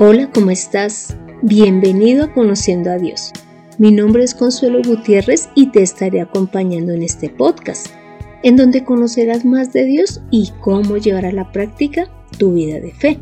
Hola, ¿cómo estás? Bienvenido a Conociendo a Dios. Mi nombre es Consuelo Gutiérrez y te estaré acompañando en este podcast, en donde conocerás más de Dios y cómo llevar a la práctica tu vida de fe.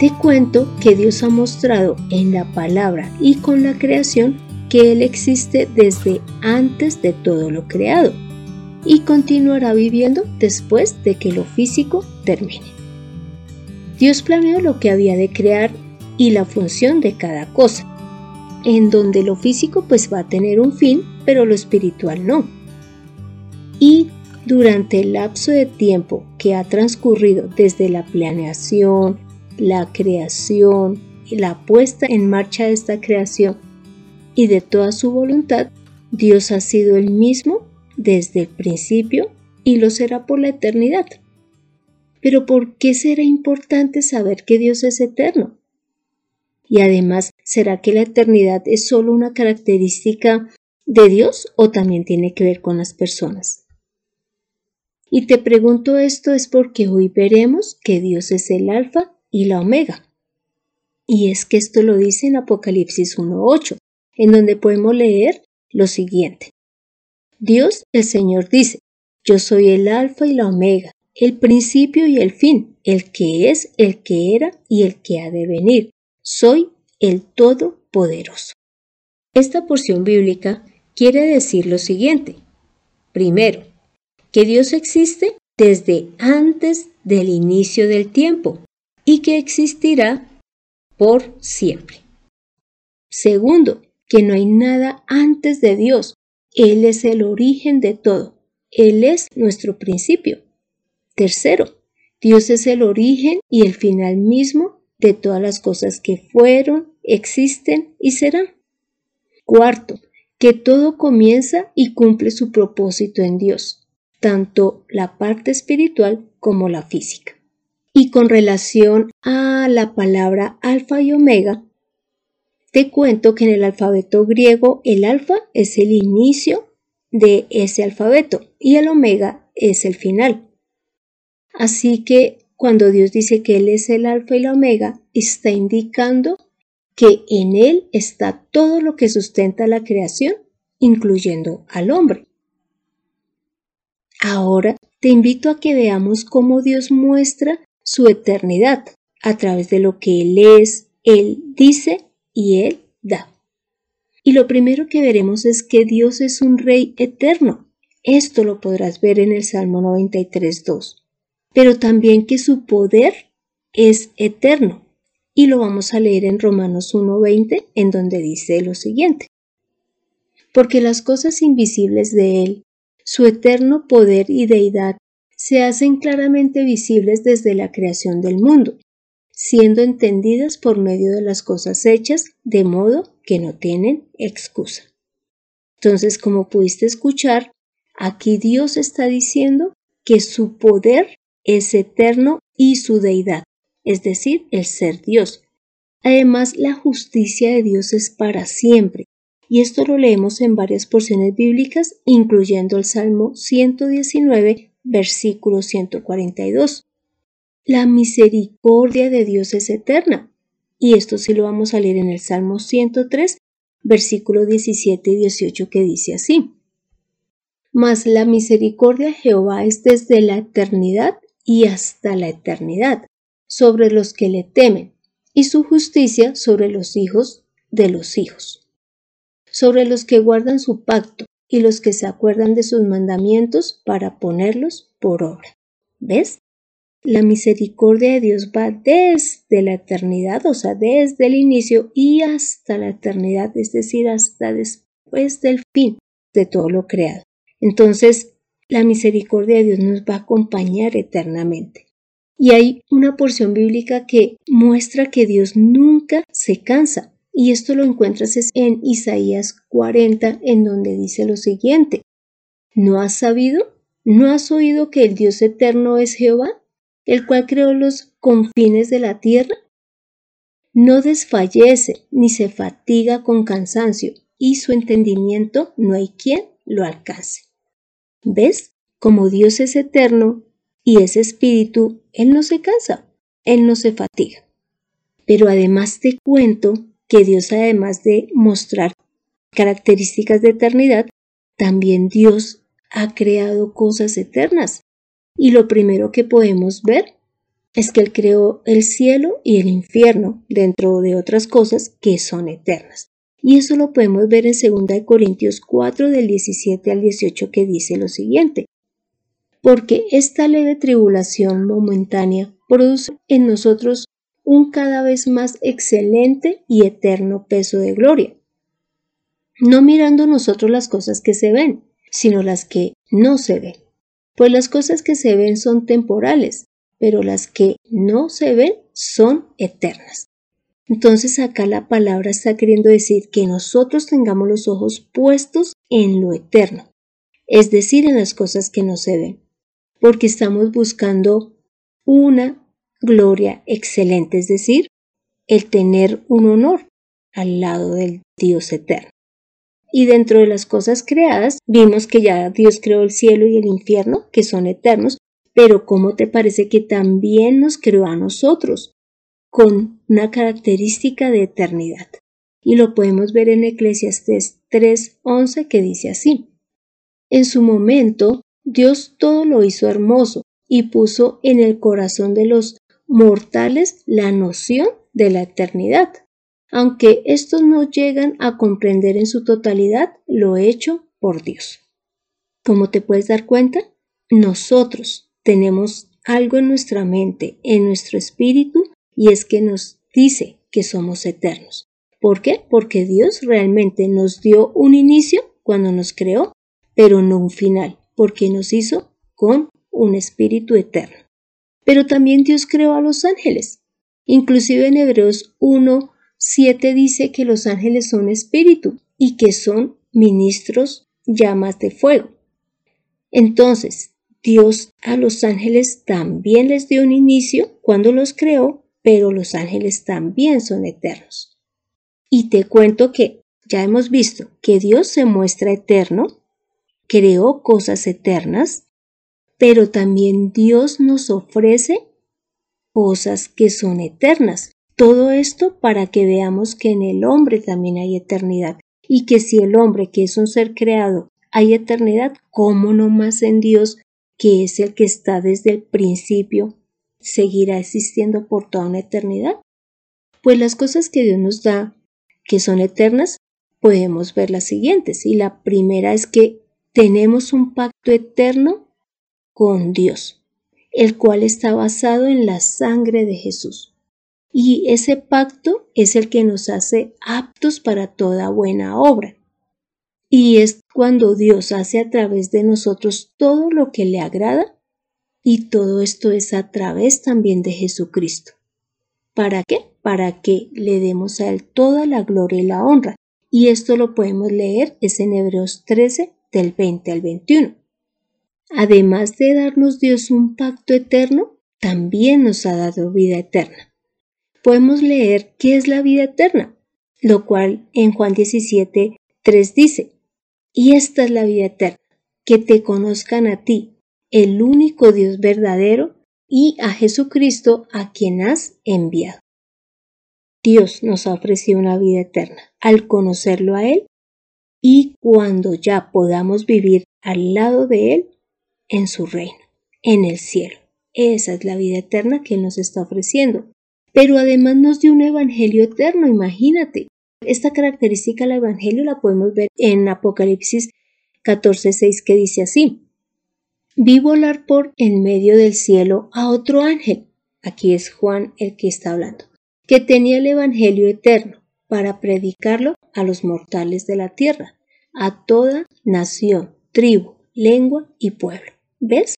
Te cuento que Dios ha mostrado en la palabra y con la creación que Él existe desde antes de todo lo creado y continuará viviendo después de que lo físico termine. Dios planeó lo que había de crear y la función de cada cosa, en donde lo físico pues va a tener un fin, pero lo espiritual no. Y durante el lapso de tiempo que ha transcurrido desde la planeación, la creación, la puesta en marcha de esta creación y de toda su voluntad, Dios ha sido el mismo desde el principio y lo será por la eternidad. Pero ¿por qué será importante saber que Dios es eterno? Y además, ¿será que la eternidad es solo una característica de Dios o también tiene que ver con las personas? Y te pregunto esto es porque hoy veremos que Dios es el alfa y la omega. Y es que esto lo dice en Apocalipsis 1.8, en donde podemos leer lo siguiente. Dios el Señor dice, yo soy el alfa y la omega, el principio y el fin, el que es, el que era y el que ha de venir. Soy el Todopoderoso. Esta porción bíblica quiere decir lo siguiente. Primero, que Dios existe desde antes del inicio del tiempo y que existirá por siempre. Segundo, que no hay nada antes de Dios, él es el origen de todo. Él es nuestro principio. Tercero, Dios es el origen y el final mismo de todas las cosas que fueron, existen y serán. Cuarto, que todo comienza y cumple su propósito en Dios, tanto la parte espiritual como la física. Y con relación a la palabra alfa y omega, te cuento que en el alfabeto griego el alfa es el inicio de ese alfabeto y el omega es el final. Así que cuando Dios dice que Él es el alfa y la omega, está indicando que en Él está todo lo que sustenta la creación, incluyendo al hombre. Ahora te invito a que veamos cómo Dios muestra su eternidad a través de lo que Él es, Él dice y Él da. Y lo primero que veremos es que Dios es un Rey eterno. Esto lo podrás ver en el Salmo 93.2. Pero también que su poder es eterno. Y lo vamos a leer en Romanos 1.20, en donde dice lo siguiente. Porque las cosas invisibles de Él, su eterno poder y deidad, se hacen claramente visibles desde la creación del mundo, siendo entendidas por medio de las cosas hechas, de modo que no tienen excusa. Entonces, como pudiste escuchar, aquí Dios está diciendo que su poder es eterno y su deidad, es decir, el ser Dios. Además, la justicia de Dios es para siempre, y esto lo leemos en varias porciones bíblicas, incluyendo el Salmo 119, versículo 142. La misericordia de Dios es eterna. Y esto sí lo vamos a leer en el Salmo 103, versículo 17 y 18 que dice así. Mas la misericordia de Jehová es desde la eternidad y hasta la eternidad sobre los que le temen, y su justicia sobre los hijos de los hijos, sobre los que guardan su pacto y los que se acuerdan de sus mandamientos para ponerlos por obra. ¿Ves? La misericordia de Dios va desde la eternidad, o sea, desde el inicio y hasta la eternidad, es decir, hasta después del fin de todo lo creado. Entonces, la misericordia de Dios nos va a acompañar eternamente. Y hay una porción bíblica que muestra que Dios nunca se cansa. Y esto lo encuentras en Isaías 40, en donde dice lo siguiente. ¿No has sabido? ¿No has oído que el Dios eterno es Jehová? El cual creó los confines de la tierra? No desfallece ni se fatiga con cansancio, y su entendimiento no hay quien lo alcance. ¿Ves? Como Dios es eterno Y ese espíritu, Él no se cansa, Él no se fatiga. Pero además te cuento que Dios, además de mostrar características de eternidad, también Dios ha creado cosas eternas. Y lo primero que podemos ver es que Él creó el cielo y el infierno, dentro de otras cosas que son eternas. Y eso lo podemos ver en 2 Corintios 4 del 17 al 18 que dice lo siguiente. Porque esta leve tribulación momentánea produce en nosotros un cada vez más excelente y eterno peso de gloria. No mirando nosotros las cosas que se ven, sino las que no se ven. Pues las cosas que se ven son temporales, pero las que no se ven son eternas. Entonces acá la palabra está queriendo decir que nosotros tengamos los ojos puestos en lo eterno, es decir, en las cosas que no se ven, porque estamos buscando una gloria excelente, es decir, el tener un honor al lado del Dios eterno. Y dentro de las cosas creadas, vimos que ya Dios creó el cielo y el infierno, que son eternos, pero ¿cómo te parece que también nos creó a nosotros con una característica de eternidad? Y lo podemos ver en Eclesiastes 3:11 que dice así. En su momento, Dios todo lo hizo hermoso y puso en el corazón de los mortales la noción de la eternidad. Aunque estos no llegan a comprender en su totalidad lo hecho por Dios. Como te puedes dar cuenta, nosotros, tenemos algo en nuestra mente, en nuestro espíritu, y es que nos dice que somos eternos. ¿Por qué? Porque Dios realmente nos dio un inicio cuando nos creó, pero no un final, porque nos hizo con un espíritu eterno. Pero también Dios creó a los ángeles. Inclusive en Hebreos 1, 7 dice que los ángeles son espíritu y que son ministros llamas de fuego. Entonces, Dios a los ángeles también les dio un inicio cuando los creó, pero los ángeles también son eternos. Y te cuento que ya hemos visto que Dios se muestra eterno, creó cosas eternas, pero también Dios nos ofrece cosas que son eternas. Todo esto para que veamos que en el hombre también hay eternidad y que si el hombre, que es un ser creado, hay eternidad, ¿cómo no más en Dios que es el que está desde el principio, seguirá existiendo por toda una eternidad? Pues las cosas que Dios nos da, que son eternas, podemos ver las siguientes. Y la primera es que tenemos un pacto eterno con Dios, el cual está basado en la sangre de Jesús. Y ese pacto es el que nos hace aptos para toda buena obra. Y es cuando Dios hace a través de nosotros todo lo que le agrada y todo esto es a través también de Jesucristo. ¿Para qué? Para que le demos a Él toda la gloria y la honra. Y esto lo podemos leer, es en Hebreos 13, del 20 al 21. Además de darnos Dios un pacto eterno, también nos ha dado vida eterna. Podemos leer qué es la vida eterna, lo cual en Juan 17, 3 dice, y esta es la vida eterna, que te conozcan a ti, el único Dios verdadero, y a Jesucristo a quien has enviado. Dios nos ha ofrecido una vida eterna al conocerlo a Él y cuando ya podamos vivir al lado de Él en su reino, en el cielo. Esa es la vida eterna que Él nos está ofreciendo. Pero además nos dio un evangelio eterno, imagínate. Esta característica del Evangelio la podemos ver en Apocalipsis 14:6 que dice así. Vi volar por en medio del cielo a otro ángel, aquí es Juan el que está hablando, que tenía el Evangelio eterno para predicarlo a los mortales de la tierra, a toda nación, tribu, lengua y pueblo. ¿Ves?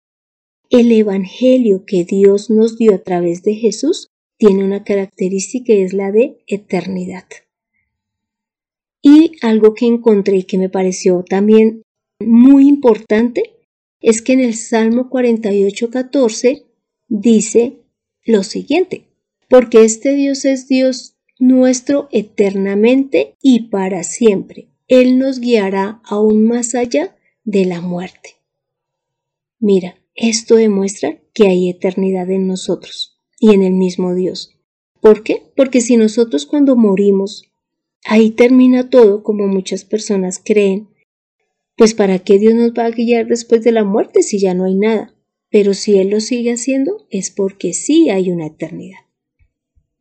El Evangelio que Dios nos dio a través de Jesús tiene una característica y es la de eternidad. Y algo que encontré y que me pareció también muy importante es que en el Salmo 48.14 dice lo siguiente, porque este Dios es Dios nuestro eternamente y para siempre. Él nos guiará aún más allá de la muerte. Mira, esto demuestra que hay eternidad en nosotros y en el mismo Dios. ¿Por qué? Porque si nosotros cuando morimos, ahí termina todo como muchas personas creen, pues ¿para qué Dios nos va a guiar después de la muerte si ya no hay nada? Pero si Él lo sigue haciendo es porque sí hay una eternidad.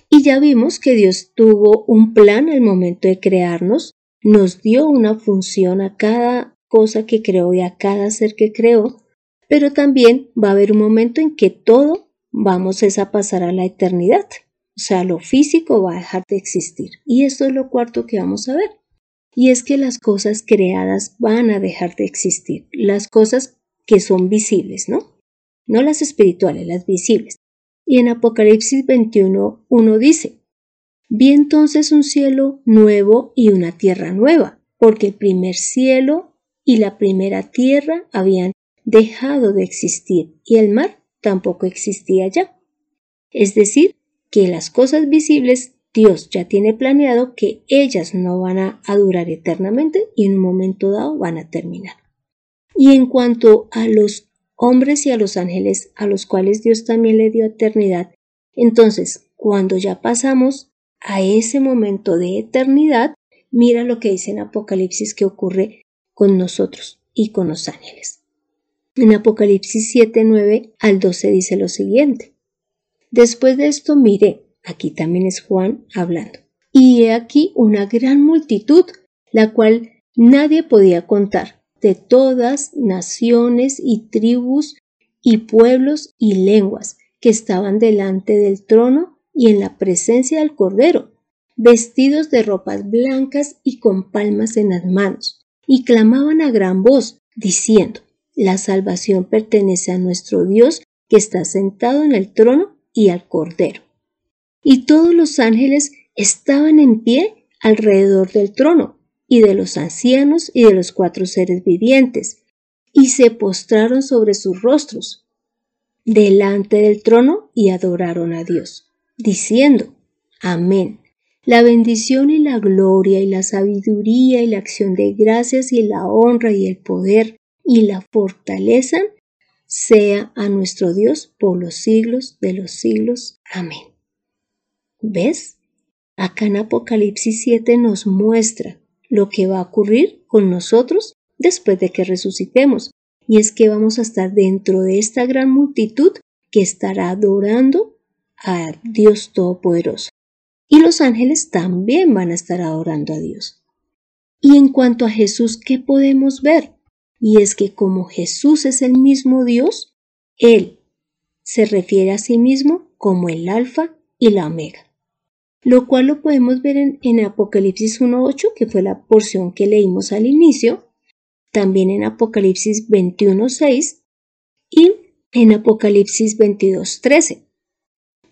Y ya vimos que Dios tuvo un plan al momento de crearnos, nos dio una función a cada cosa que creó y a cada ser que creó, pero también va a haber un momento en que todo vamos a pasar a la eternidad. O sea, lo físico va a dejar de existir. Y esto es lo cuarto que vamos a ver. Y es que las cosas creadas van a dejar de existir. Las cosas que son visibles, ¿no? No las espirituales, las visibles. Y en Apocalipsis 21, dice, Vi entonces un cielo nuevo y una tierra nueva, porque el primer cielo y la primera tierra habían dejado de existir y el mar tampoco existía ya. Es decir, que las cosas visibles Dios ya tiene planeado que ellas no van a, durar eternamente y en un momento dado van a terminar. Y en cuanto a los hombres y a los ángeles a los cuales Dios también le dio eternidad, entonces cuando ya pasamos a ese momento de eternidad, mira lo que dice en Apocalipsis que ocurre con nosotros y con los ángeles. En Apocalipsis 7, 9 al 12 dice lo siguiente. Después de esto miré, aquí también es Juan hablando, y he aquí una gran multitud, la cual nadie podía contar, de todas naciones y tribus y pueblos y lenguas que estaban delante del trono y en la presencia del Cordero, vestidos de ropas blancas y con palmas en las manos, y clamaban a gran voz, diciendo, La salvación pertenece a nuestro Dios que está sentado en el trono y al Cordero. Y todos los ángeles estaban en pie alrededor del trono, y de los ancianos y de los cuatro seres vivientes, y se postraron sobre sus rostros delante del trono y adoraron a Dios, diciendo, Amén. La bendición y la gloria y la sabiduría y la acción de gracias y la honra y el poder y la fortaleza sea a nuestro Dios por los siglos de los siglos. Amén. ¿Ves? Acá en Apocalipsis 7 nos muestra lo que va a ocurrir con nosotros después de que resucitemos, y es que vamos a estar dentro de esta gran multitud que estará adorando a Dios Todopoderoso. Y los ángeles también van a estar adorando a Dios. Y en cuanto a Jesús, ¿qué podemos ver? Y es que como Jesús es el mismo Dios, Él se refiere a sí mismo como el alfa y la omega. Lo cual lo podemos ver en, Apocalipsis 1.8, que fue la porción que leímos al inicio, también en Apocalipsis 21.6 y en Apocalipsis 22.13.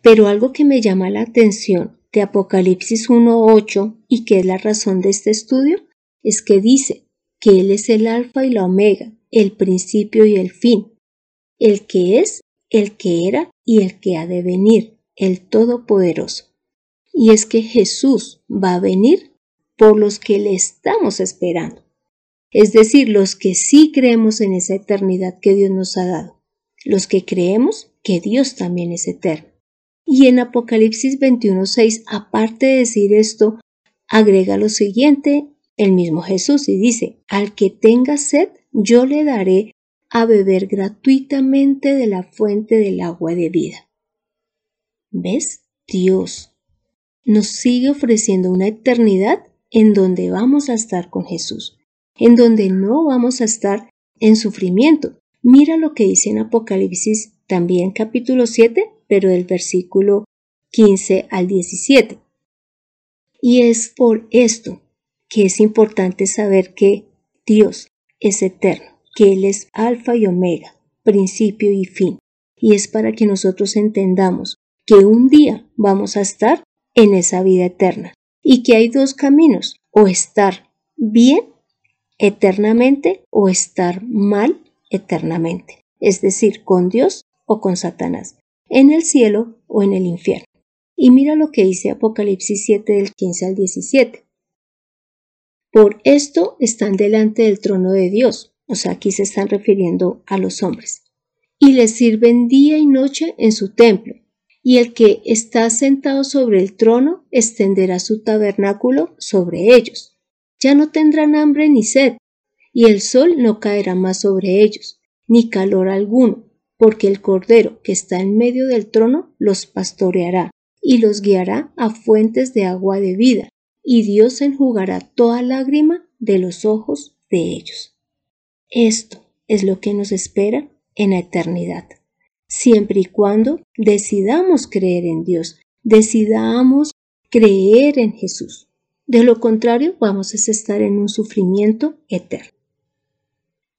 Pero algo que me llama la atención de Apocalipsis 1.8 y que es la razón de este estudio es que dice que Él es el alfa y la omega, el principio y el fin, el que es, el que era y el que ha de venir, el Todopoderoso. Y es que Jesús va a venir por los que le estamos esperando, es decir, los que sí creemos en esa eternidad que Dios nos ha dado, los que creemos que Dios también es eterno. Y en Apocalipsis 21.6, aparte de decir esto, agrega lo siguiente el mismo Jesús y dice, al que tenga sed, yo le daré a beber gratuitamente de la fuente del agua de vida. ¿Ves? Dios nos sigue ofreciendo una eternidad en donde vamos a estar con Jesús, en donde no vamos a estar en sufrimiento. Mira lo que dice en Apocalipsis también capítulo 7, pero del versículo 15 al 17. Y es por esto que es importante saber que Dios es eterno, que Él es alfa y omega, principio y fin. Y es para que nosotros entendamos que un día vamos a estar en esa vida eterna y que hay dos caminos, o estar bien eternamente o estar mal eternamente, es decir, con Dios o con Satanás, en el cielo o en el infierno. Y mira lo que dice Apocalipsis 7 del 15 al 17. Por esto están delante del trono de Dios, o sea, aquí se están refiriendo a los hombres. y le sirven día y noche en su templo, y el que está sentado sobre el trono extenderá su tabernáculo sobre ellos. Ya no tendrán hambre ni sed, y el sol no caerá más sobre ellos, ni calor alguno, porque el Cordero que está en medio del trono los pastoreará y los guiará a fuentes de agua de vida, y Dios enjugará toda lágrima de los ojos de ellos. Esto es lo que nos espera en la eternidad, siempre y cuando decidamos creer en Dios, decidamos creer en Jesús. De lo contrario, vamos a estar en un sufrimiento eterno.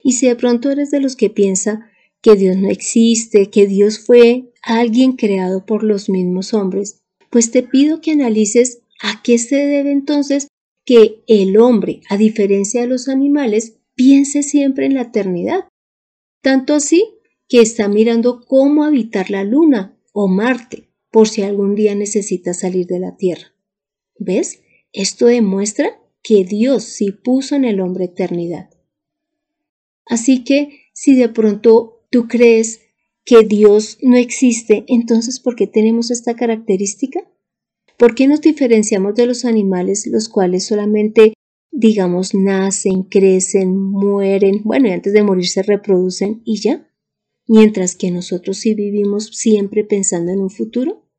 Y si de pronto eres de los que piensa que Dios no existe, que Dios fue alguien creado por los mismos hombres, pues te pido que analices a qué se debe entonces que el hombre, a diferencia de los animales, piense siempre en la eternidad. Tanto así que está mirando cómo habitar la luna o Marte por si algún día necesita salir de la Tierra. ¿Ves? Esto demuestra que Dios sí puso en el hombre eternidad. Así que si de pronto tú crees que Dios no existe, entonces ¿por qué tenemos esta característica? ¿Por qué nos diferenciamos de los animales los cuales solamente, digamos, nacen, crecen, mueren, bueno, y antes de morir se reproducen y ya? Mientras que nosotros sí vivimos siempre pensando en un futuro.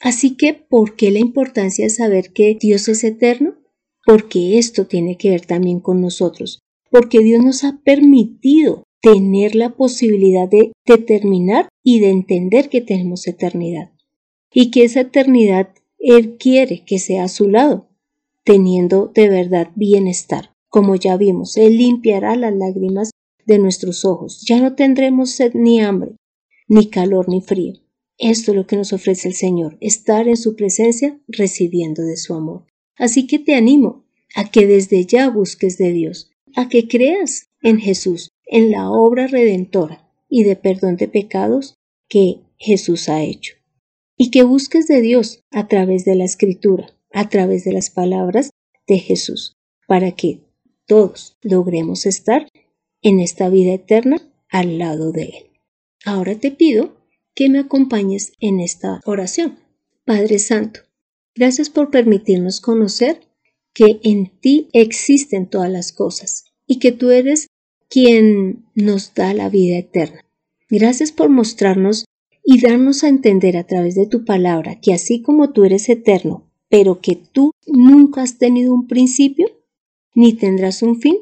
Así que, ¿por qué la importancia de saber que Dios es eterno? Porque esto tiene que ver también con nosotros, porque Dios nos ha permitido tener la posibilidad de determinar y de entender que tenemos eternidad y que esa eternidad Él quiere que sea a su lado, teniendo de verdad bienestar. Como ya vimos, Él limpiará las lágrimas de nuestros ojos. Ya no tendremos sed ni hambre, ni calor ni frío. Esto es lo que nos ofrece el Señor, estar en su presencia recibiendo de su amor. Así que te animo a que desde ya busques de Dios, a que creas en Jesús, en la obra redentora y de perdón de pecados que Jesús ha hecho. Y que busques de Dios a través de la escritura, a través de las palabras de Jesús, para que todos logremos estar en esta vida eterna al lado de Él. Ahora te pido que me acompañes en esta oración. Padre Santo, gracias por permitirnos conocer que en ti existen todas las cosas y que tú eres quien nos da la vida eterna. Gracias por mostrarnos y darnos a entender a través de tu palabra que así como tú eres eterno, pero que tú nunca has tenido un principio, ni tendrás un fin,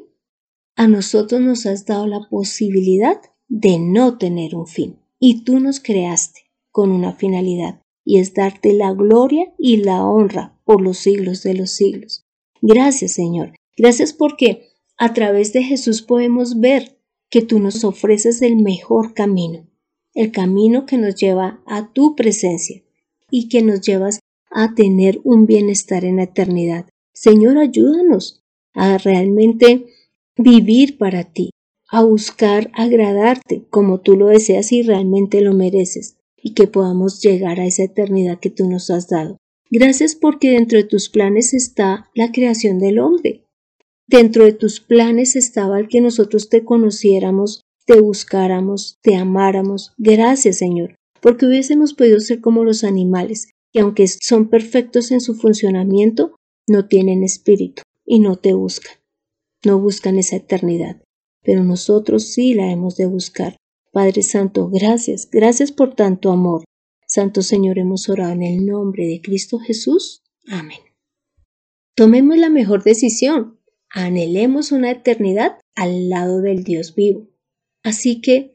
a nosotros nos has dado la posibilidad de no tener un fin. Y tú nos creaste con una finalidad, y es darte la gloria y la honra por los siglos de los siglos. Gracias, Señor. Gracias porque a través de Jesús podemos ver que tú nos ofreces el mejor camino, el camino que nos lleva a tu presencia y que nos llevas a tener un bienestar en la eternidad. Señor, ayúdanos a realmente vivir para ti, a buscar agradarte como tú lo deseas y realmente lo mereces, y que podamos llegar a esa eternidad que tú nos has dado. Gracias porque dentro de tus planes está la creación del hombre. Dentro de tus planes estaba el que nosotros te conociéramos, te buscáramos, te amáramos. Gracias, Señor, porque hubiésemos podido ser como los animales, que aunque son perfectos en su funcionamiento, no tienen espíritu y no te buscan. No buscan esa eternidad, pero nosotros sí la hemos de buscar. Padre Santo, gracias, gracias por tanto amor. Santo Señor, hemos orado en el nombre de Cristo Jesús. Amén. Tomemos la mejor decisión, anhelemos una eternidad al lado del Dios vivo. Así que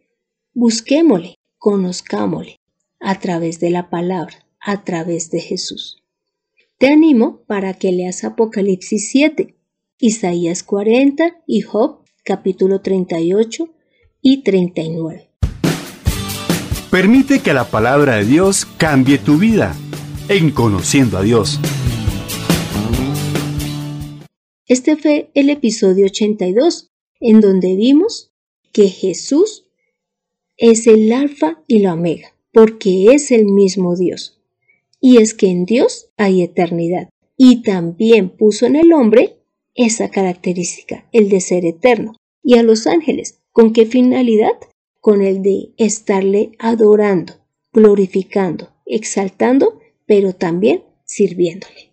busquémosle, conozcámosle a través de la palabra, a través de Jesús. Te animo para que leas Apocalipsis 7, Isaías 40 y Job capítulo 38 y 39. Permite que la palabra de Dios cambie tu vida en conociendo a Dios. Este fue el episodio 82, en donde vimos que Jesús es el alfa y la omega, porque es el mismo Dios. Y es que en Dios hay eternidad. Y también puso en el hombre esa característica, el de ser eterno. Y a los ángeles, ¿con qué finalidad? con el de estarle adorando, glorificando, exaltando, pero también sirviéndole.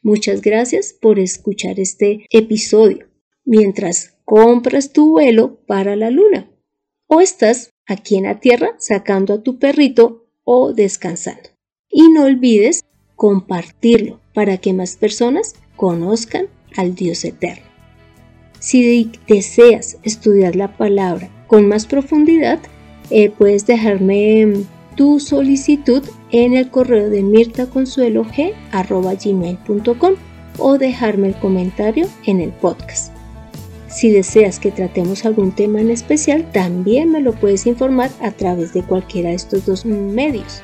Muchas gracias por escuchar este episodio mientras compras tu vuelo para la luna o estás aquí en la tierra sacando a tu perrito o descansando. Y no olvides compartirlo para que más personas conozcan al Dios eterno. Si deseas estudiar la palabra con más profundidad, eh, puedes dejarme mm, tu solicitud en el correo de mirtaconsuelog.com o dejarme el comentario en el podcast. Si deseas que tratemos algún tema en especial, también me lo puedes informar a través de cualquiera de estos dos medios.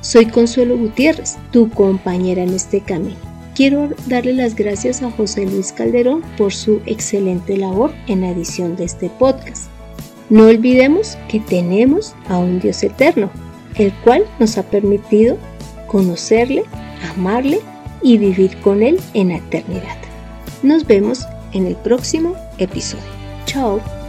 Soy Consuelo Gutiérrez, tu compañera en este camino. Quiero darle las gracias a José Luis Calderón por su excelente labor en la edición de este podcast. No olvidemos que tenemos a un Dios eterno, el cual nos ha permitido conocerle, amarle y vivir con Él en la eternidad. Nos vemos en el próximo episodio. Chao.